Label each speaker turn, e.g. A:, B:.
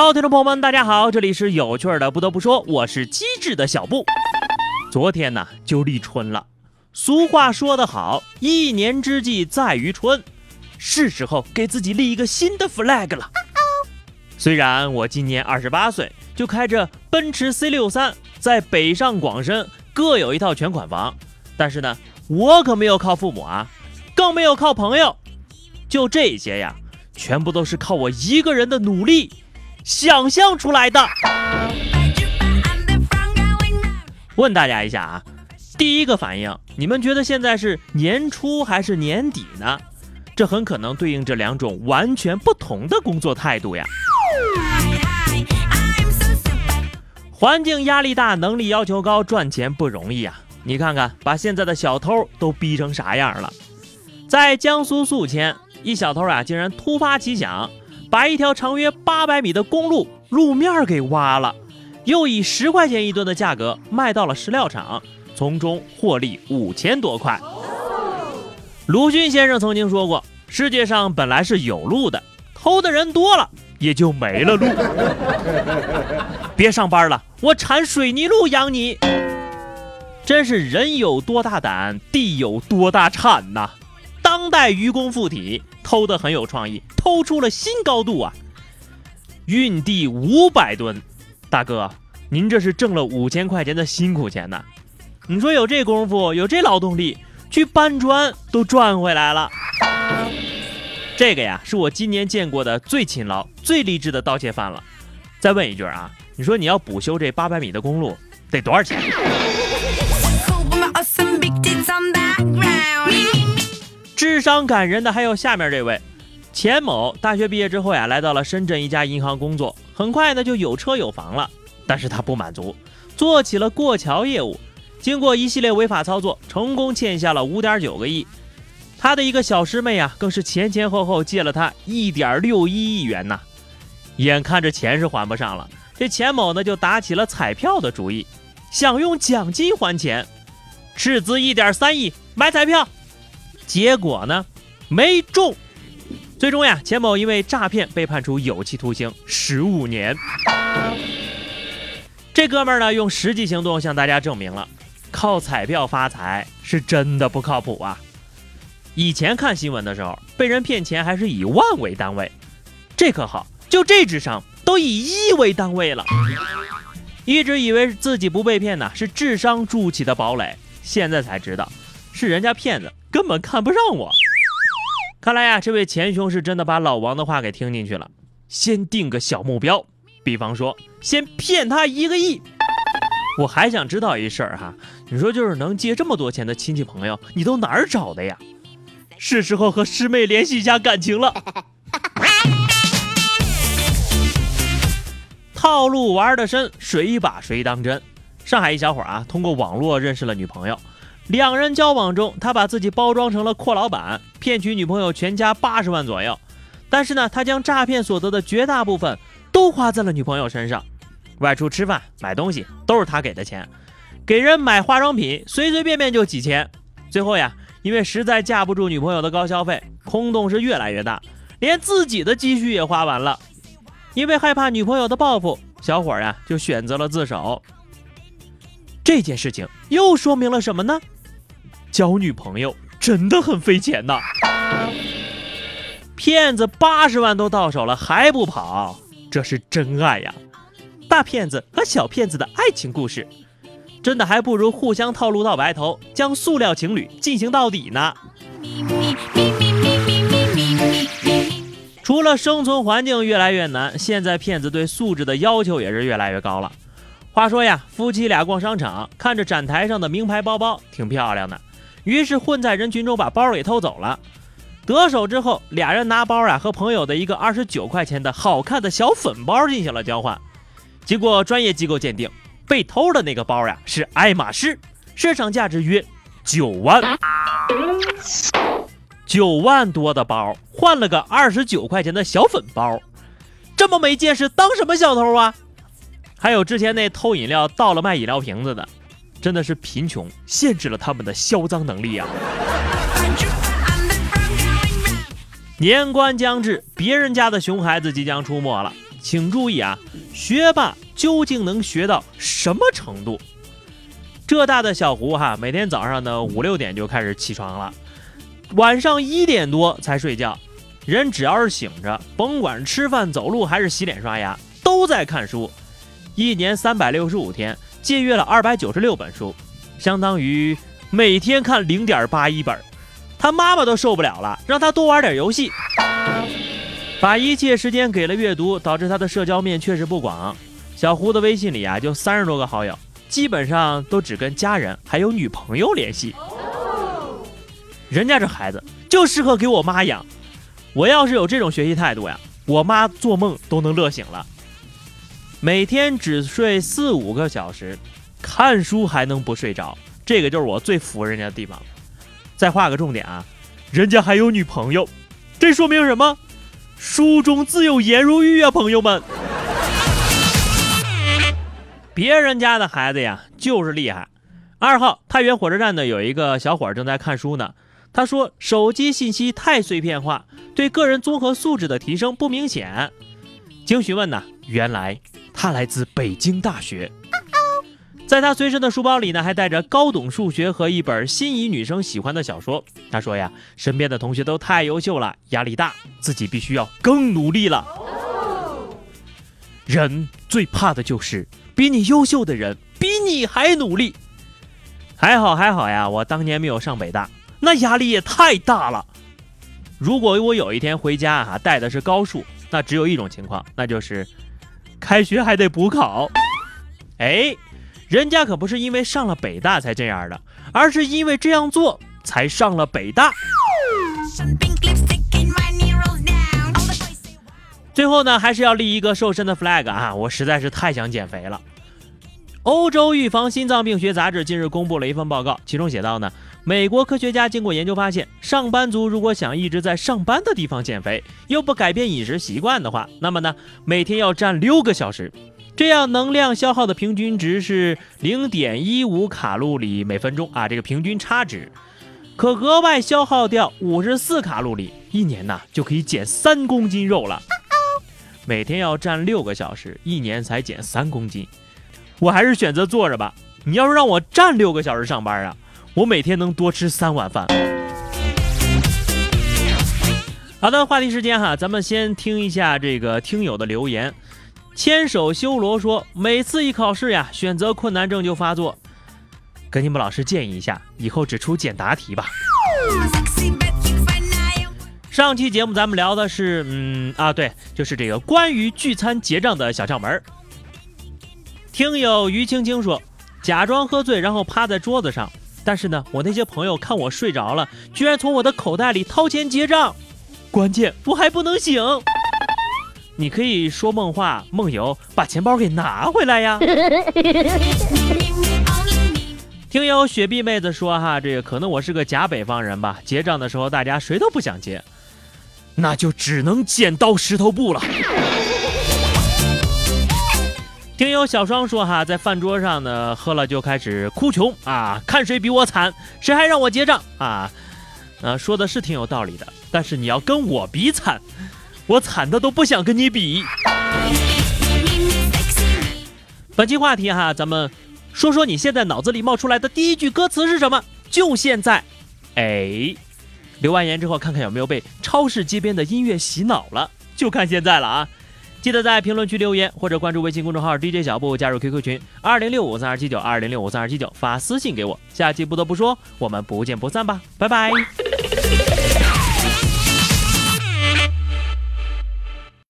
A: Hello，听众朋友们，大家好，这里是有趣的。不得不说，我是机智的小布。昨天呢，就立春了。俗话说得好，一年之计在于春，是时候给自己立一个新的 flag 了。虽然我今年二十八岁，就开着奔驰 C 六三，在北上广深各有一套全款房，但是呢，我可没有靠父母啊，更没有靠朋友，就这些呀，全部都是靠我一个人的努力。想象出来的。问大家一下啊，第一个反应，你们觉得现在是年初还是年底呢？这很可能对应着两种完全不同的工作态度呀。环境压力大，能力要求高，赚钱不容易啊！你看看，把现在的小偷都逼成啥样了？在江苏宿迁，一小偷啊，竟然突发奇想。把一条长约八百米的公路路面给挖了，又以十块钱一吨的价格卖到了石料厂，从中获利五千多块。鲁迅先生曾经说过：“世界上本来是有路的，偷的人多了，也就没了路。别上班了，我铲水泥路养你。”真是人有多大胆，地有多大产呐！当代愚公附体，偷的很有创意。偷出了新高度啊！运地五百吨，大哥，您这是挣了五千块钱的辛苦钱呐。你说有这功夫，有这劳动力，去搬砖都赚回来了。这个呀，是我今年见过的最勤劳、最励志的盗窃犯了。再问一句啊，你说你要补修这八百米的公路，得多少钱？智商感人的还有下面这位。钱某大学毕业之后呀，来到了深圳一家银行工作，很快呢就有车有房了。但是他不满足，做起了过桥业务。经过一系列违法操作，成功欠下了五点九个亿。他的一个小师妹呀，更是前前后后借了他一点六一亿元呐。眼看着钱是还不上了，这钱某呢就打起了彩票的主意，想用奖金还钱，斥资一点三亿买彩票，结果呢没中。最终呀，钱某因为诈骗被判处有期徒刑十五年。这哥们儿呢，用实际行动向大家证明了，靠彩票发财是真的不靠谱啊！以前看新闻的时候，被人骗钱还是以万为单位，这可好，就这智商都以亿为单位了。一直以为自己不被骗呢，是智商筑起的堡垒，现在才知道，是人家骗子根本看不上我。看来呀，这位钱兄是真的把老王的话给听进去了。先定个小目标，比方说，先骗他一个亿。我还想知道一事儿哈，你说就是能借这么多钱的亲戚朋友，你都哪儿找的呀？是时候和师妹联系一下感情了。套路玩的深，谁把谁当真？上海一小伙啊，通过网络认识了女朋友。两人交往中，他把自己包装成了阔老板，骗取女朋友全家八十万左右。但是呢，他将诈骗所得的绝大部分都花在了女朋友身上，外出吃饭、买东西都是他给的钱，给人买化妆品随随便便就几千。最后呀，因为实在架不住女朋友的高消费，空洞是越来越大，连自己的积蓄也花完了。因为害怕女朋友的报复，小伙呀就选择了自首。这件事情又说明了什么呢？交女朋友真的很费钱呐！骗子八十万都到手了还不跑，这是真爱呀！大骗子和小骗子的爱情故事，真的还不如互相套路到白头，将塑料情侣进行到底呢。除了生存环境越来越难，现在骗子对素质的要求也是越来越高了。话说呀，夫妻俩逛商场，看着展台上的名牌包包挺漂亮的。于是混在人群中把包给偷走了，得手之后，俩人拿包啊和朋友的一个二十九块钱的好看的小粉包进行了交换。经过专业机构鉴定，被偷的那个包呀是爱马仕，市场价值约九万，九万多的包换了个二十九块钱的小粉包，这么没见识，当什么小偷啊？还有之前那偷饮料倒了卖饮料瓶子的。真的是贫穷限制了他们的销赃能力啊！年关将至，别人家的熊孩子即将出没了，请注意啊！学霸究竟能学到什么程度？浙大的小胡哈，每天早上呢五六点就开始起床了，晚上一点多才睡觉。人只要是醒着，甭管吃饭、走路还是洗脸刷牙，都在看书。一年三百六十五天，借阅了二百九十六本书，相当于每天看零点八一本。他妈妈都受不了了，让他多玩点游戏，把一切时间给了阅读，导致他的社交面确实不广。小胡的微信里啊，就三十多个好友，基本上都只跟家人还有女朋友联系。人家这孩子就适合给我妈养。我要是有这种学习态度呀，我妈做梦都能乐醒了。每天只睡四五个小时，看书还能不睡着，这个就是我最服人家的地方。再画个重点啊，人家还有女朋友，这说明什么？书中自有颜如玉啊，朋友们。别人家的孩子呀，就是厉害。二号太原火车站呢，有一个小伙正在看书呢。他说：“手机信息太碎片化，对个人综合素质的提升不明显。”经询问呢，原来他来自北京大学，在他随身的书包里呢，还带着高等数学和一本心仪女生喜欢的小说。他说呀，身边的同学都太优秀了，压力大，自己必须要更努力了。人最怕的就是比你优秀的人比你还努力。还好还好呀，我当年没有上北大。那压力也太大了。如果我有一天回家啊，带的是高数，那只有一种情况，那就是开学还得补考。哎，人家可不是因为上了北大才这样的，而是因为这样做才上了北大。最后呢，还是要立一个瘦身的 flag 啊！我实在是太想减肥了。欧洲预防心脏病学杂志近日公布了一份报告，其中写道呢，美国科学家经过研究发现，上班族如果想一直在上班的地方减肥，又不改变饮食习惯的话，那么呢，每天要站六个小时，这样能量消耗的平均值是零点一五卡路里每分钟啊，这个平均差值，可额外消耗掉五十四卡路里，一年呢就可以减三公斤肉了。每天要站六个小时，一年才减三公斤。我还是选择坐着吧。你要是让我站六个小时上班啊，我每天能多吃三碗饭。好的，话题时间哈，咱们先听一下这个听友的留言。牵手修罗说，每次一考试呀，选择困难症就发作。跟你们老师建议一下，以后只出简答题吧。上期节目咱们聊的是，嗯啊，对，就是这个关于聚餐结账的小窍门。听友于青青说，假装喝醉，然后趴在桌子上。但是呢，我那些朋友看我睡着了，居然从我的口袋里掏钱结账。关键我还不能醒。你可以说梦话、梦游，把钱包给拿回来呀。听友雪碧妹子说哈，这个可能我是个假北方人吧。结账的时候大家谁都不想结，那就只能剪刀石头布了。听友小双说哈，在饭桌上呢，喝了就开始哭穷啊，看谁比我惨，谁还让我结账啊？呃，说的是挺有道理的，但是你要跟我比惨，我惨的都不想跟你比。本期话题哈，咱们说说你现在脑子里冒出来的第一句歌词是什么？就现在，哎，留完言之后看看有没有被超市街边的音乐洗脑了，就看现在了啊。记得在评论区留言，或者关注微信公众号 DJ 小布，加入 QQ 群二零六五三二七九二零六五三二七九，发私信给我。下期不得不说，我们不见不散吧，拜拜。